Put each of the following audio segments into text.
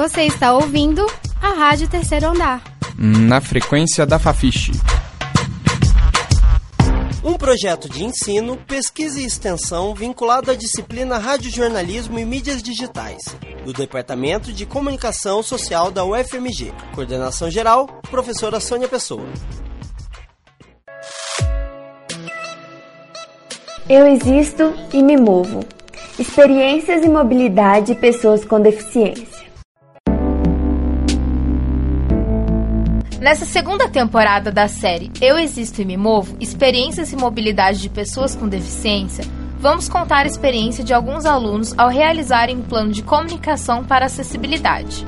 Você está ouvindo a Rádio Terceiro Andar. Na frequência da Fafiche. Um projeto de ensino, pesquisa e extensão vinculado à disciplina Radiojornalismo e Mídias Digitais, do Departamento de Comunicação Social da UFMG. Coordenação geral, professora Sônia Pessoa. Eu existo e me movo. Experiências e mobilidade de pessoas com deficiência. Nessa segunda temporada da série Eu Existo e Me Movo Experiências e Mobilidade de Pessoas com Deficiência, vamos contar a experiência de alguns alunos ao realizarem um plano de comunicação para acessibilidade.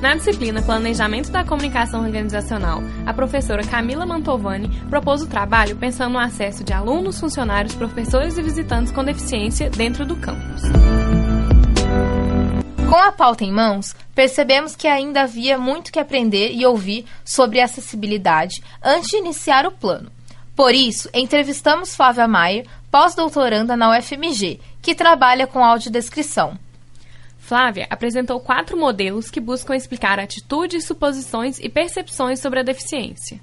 Na disciplina Planejamento da Comunicação Organizacional, a professora Camila Mantovani propôs o trabalho pensando no acesso de alunos, funcionários, professores e visitantes com deficiência dentro do campus. Com a pauta em mãos, percebemos que ainda havia muito que aprender e ouvir sobre acessibilidade antes de iniciar o plano. Por isso, entrevistamos Flávia Maier, pós-doutoranda na UFMG, que trabalha com audiodescrição. Flávia apresentou quatro modelos que buscam explicar atitudes, suposições e percepções sobre a deficiência.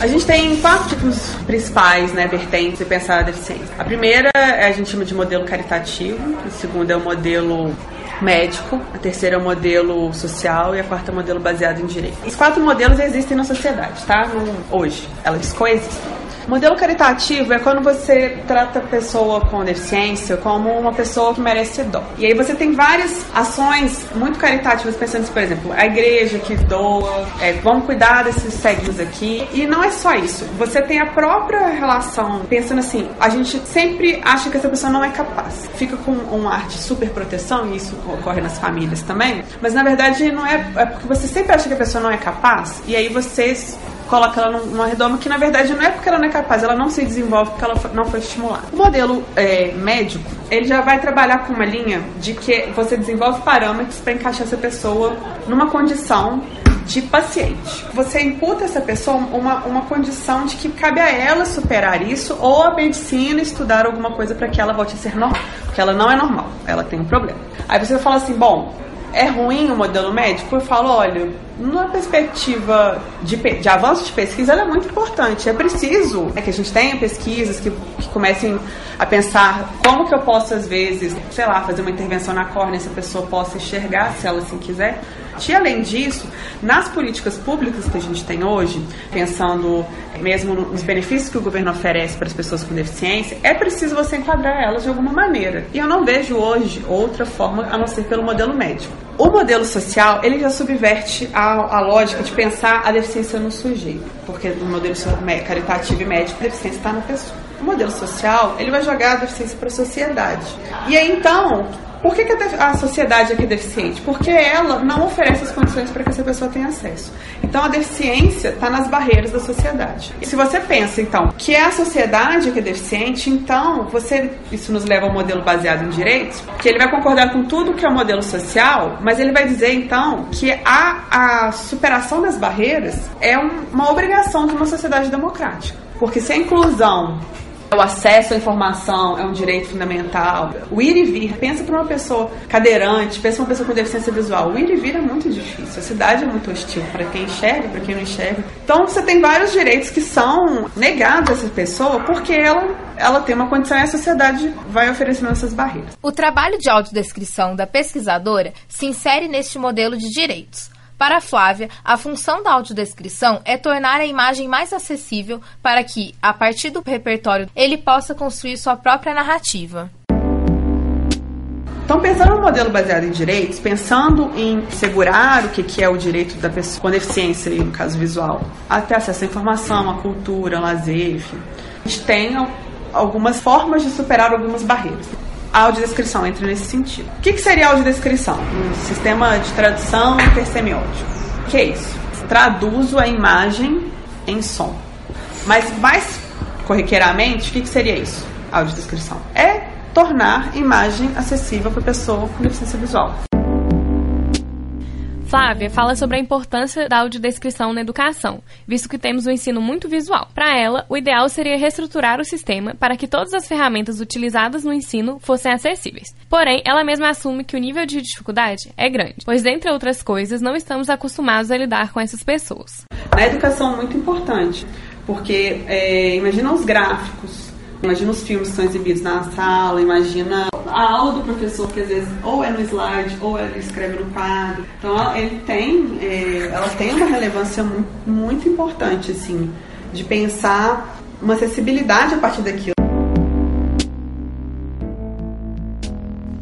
A gente tem quatro tipos principais, né, vertentes de pensar a deficiência. A primeira é a gente chama de modelo caritativo, a segunda é o modelo médico, a terceira é o modelo social e a quarta é o modelo baseado em direito. Os quatro modelos existem na sociedade, tá? hoje, elas coexistem. Modelo caritativo é quando você trata a pessoa com deficiência como uma pessoa que merece dó. E aí você tem várias ações muito caritativas, pensando assim, por exemplo, a igreja que doa, é, vamos cuidar desses cegos aqui. E não é só isso. Você tem a própria relação, pensando assim, a gente sempre acha que essa pessoa não é capaz. Fica com um ar de super proteção, e isso ocorre nas famílias também. Mas na verdade não é, é porque você sempre acha que a pessoa não é capaz, e aí vocês coloca ela numa redoma que na verdade não é porque ela não é capaz, ela não se desenvolve porque ela não foi estimulada. O modelo é, médico, ele já vai trabalhar com uma linha de que você desenvolve parâmetros para encaixar essa pessoa numa condição de paciente. Você imputa essa pessoa uma, uma condição de que cabe a ela superar isso ou a medicina estudar alguma coisa para que ela volte a ser normal. Porque ela não é normal, ela tem um problema. Aí você fala assim: bom, é ruim o modelo médico? Eu falo: olha, numa perspectiva de, de avanço de pesquisa, ela é muito importante. É preciso né, que a gente tenha pesquisas que, que, comecem a pensar como que eu posso, às vezes, sei lá, fazer uma intervenção na córnea, se a pessoa possa enxergar, se ela assim quiser. E além disso, nas políticas públicas que a gente tem hoje, pensando mesmo nos benefícios que o governo oferece para as pessoas com deficiência, é preciso você enquadrar elas de alguma maneira. E eu não vejo hoje outra forma a não ser pelo modelo médico. O modelo social, ele já subverte a, a lógica de pensar a deficiência no sujeito, porque no modelo caritativo e médico, a deficiência está na pessoa. O modelo social, ele vai jogar a deficiência para a sociedade. E aí, então, por que, que a, sociedade aqui é deficiente? Porque ela não oferece as condições para que essa pessoa tenha acesso. Então a deficiência está nas barreiras da sociedade. E se você pensa, então, que é a sociedade que é deficiente, então você. Isso nos leva ao modelo baseado em direitos, que ele vai concordar com tudo que é o modelo social, mas ele vai dizer, então, que a, a superação das barreiras é um, uma obrigação de uma sociedade democrática. Porque se a inclusão o acesso à informação é um direito fundamental. O ir e vir, pensa para uma pessoa cadeirante, pensa para uma pessoa com deficiência visual. O ir e vir é muito difícil. A cidade é muito hostil para quem enxerga, para quem não enxerga. Então você tem vários direitos que são negados a essa pessoa porque ela, ela tem uma condição e a sociedade vai oferecendo essas barreiras. O trabalho de autodescrição da pesquisadora se insere neste modelo de direitos. Para Flávia, a função da audiodescrição é tornar a imagem mais acessível para que, a partir do repertório, ele possa construir sua própria narrativa. Então, pensando no modelo baseado em direitos, pensando em segurar o que é o direito da pessoa com deficiência, no caso visual, até acesso à informação, à cultura, ao lazer, enfim, a gente tem algumas formas de superar algumas barreiras a audiodescrição entra nesse sentido. O que, que seria audiodescrição? Um sistema de tradução intersemiótico. O que é isso? Traduzo a imagem em som. Mas mais corriqueiramente, o que, que seria isso? Audiodescrição. É tornar imagem acessível para pessoa com deficiência visual. Flávia fala sobre a importância da audiodescrição na educação, visto que temos um ensino muito visual. Para ela, o ideal seria reestruturar o sistema para que todas as ferramentas utilizadas no ensino fossem acessíveis. Porém, ela mesma assume que o nível de dificuldade é grande, pois, entre outras coisas, não estamos acostumados a lidar com essas pessoas. Na educação, muito importante, porque é, imagina os gráficos Imagina os filmes que são exibidos na sala, imagina a aula do professor que às vezes ou é no slide ou ele escreve no quadro. Então ele tem, é, ela tem uma relevância muito, muito importante assim de pensar uma acessibilidade a partir daquilo.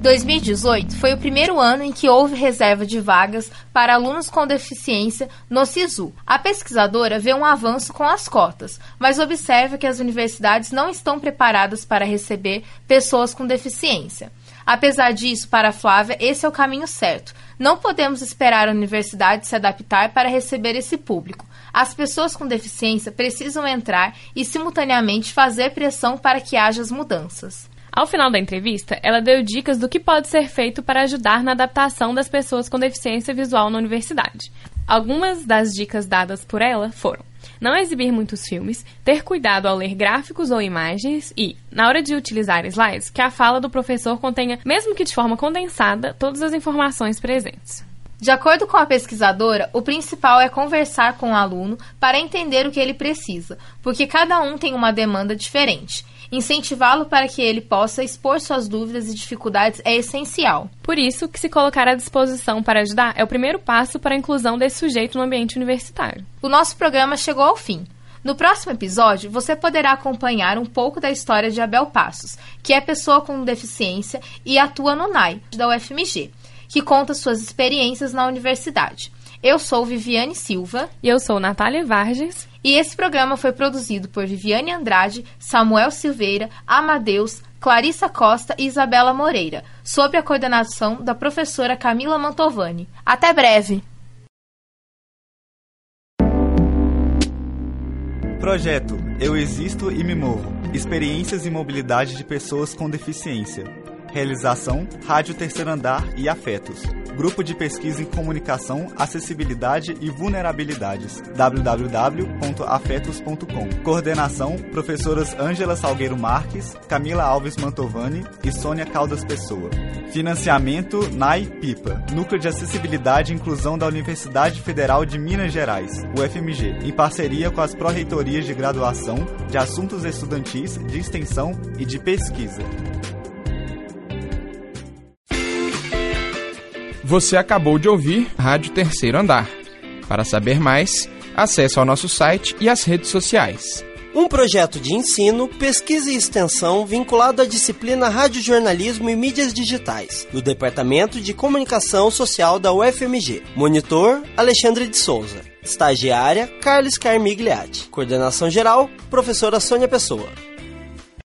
2018 foi o primeiro ano em que houve reserva de vagas para alunos com deficiência no SISU. A pesquisadora vê um avanço com as cotas, mas observa que as universidades não estão preparadas para receber pessoas com deficiência. Apesar disso, para Flávia, esse é o caminho certo. Não podemos esperar a universidade se adaptar para receber esse público. As pessoas com deficiência precisam entrar e, simultaneamente, fazer pressão para que haja as mudanças. Ao final da entrevista, ela deu dicas do que pode ser feito para ajudar na adaptação das pessoas com deficiência visual na universidade. Algumas das dicas dadas por ela foram: não exibir muitos filmes, ter cuidado ao ler gráficos ou imagens e, na hora de utilizar slides, que a fala do professor contenha, mesmo que de forma condensada, todas as informações presentes. De acordo com a pesquisadora, o principal é conversar com o aluno para entender o que ele precisa, porque cada um tem uma demanda diferente Incentivá-lo para que ele possa expor suas dúvidas e dificuldades é essencial. Por isso, que se colocar à disposição para ajudar é o primeiro passo para a inclusão desse sujeito no ambiente universitário. O nosso programa chegou ao fim. No próximo episódio, você poderá acompanhar um pouco da história de Abel Passos, que é pessoa com deficiência e atua no NAI, da UFMG, que conta suas experiências na universidade. Eu sou Viviane Silva. E eu sou Natália Varges. E esse programa foi produzido por Viviane Andrade, Samuel Silveira, Amadeus, Clarissa Costa e Isabela Moreira, sob a coordenação da professora Camila Mantovani. Até breve! Projeto Eu Existo e Me Movo Experiências e mobilidade de pessoas com deficiência. Realização Rádio Terceiro Andar e Afetos. Grupo de Pesquisa em Comunicação, Acessibilidade e Vulnerabilidades. www.afetos.com. Coordenação: Professoras Ângela Salgueiro Marques, Camila Alves Mantovani e Sônia Caldas Pessoa. Financiamento NAI PIPA, Núcleo de Acessibilidade e Inclusão da Universidade Federal de Minas Gerais, UFMG, em parceria com as Pró-Reitorias de Graduação, de Assuntos Estudantis, de Extensão e de Pesquisa. Você acabou de ouvir Rádio Terceiro Andar. Para saber mais, acesse ao nosso site e as redes sociais. Um projeto de ensino, pesquisa e extensão vinculado à disciplina Radiojornalismo e Mídias Digitais, do Departamento de Comunicação Social da UFMG. Monitor, Alexandre de Souza. Estagiária, Carlos Carmigliati. Coordenação geral, professora Sônia Pessoa.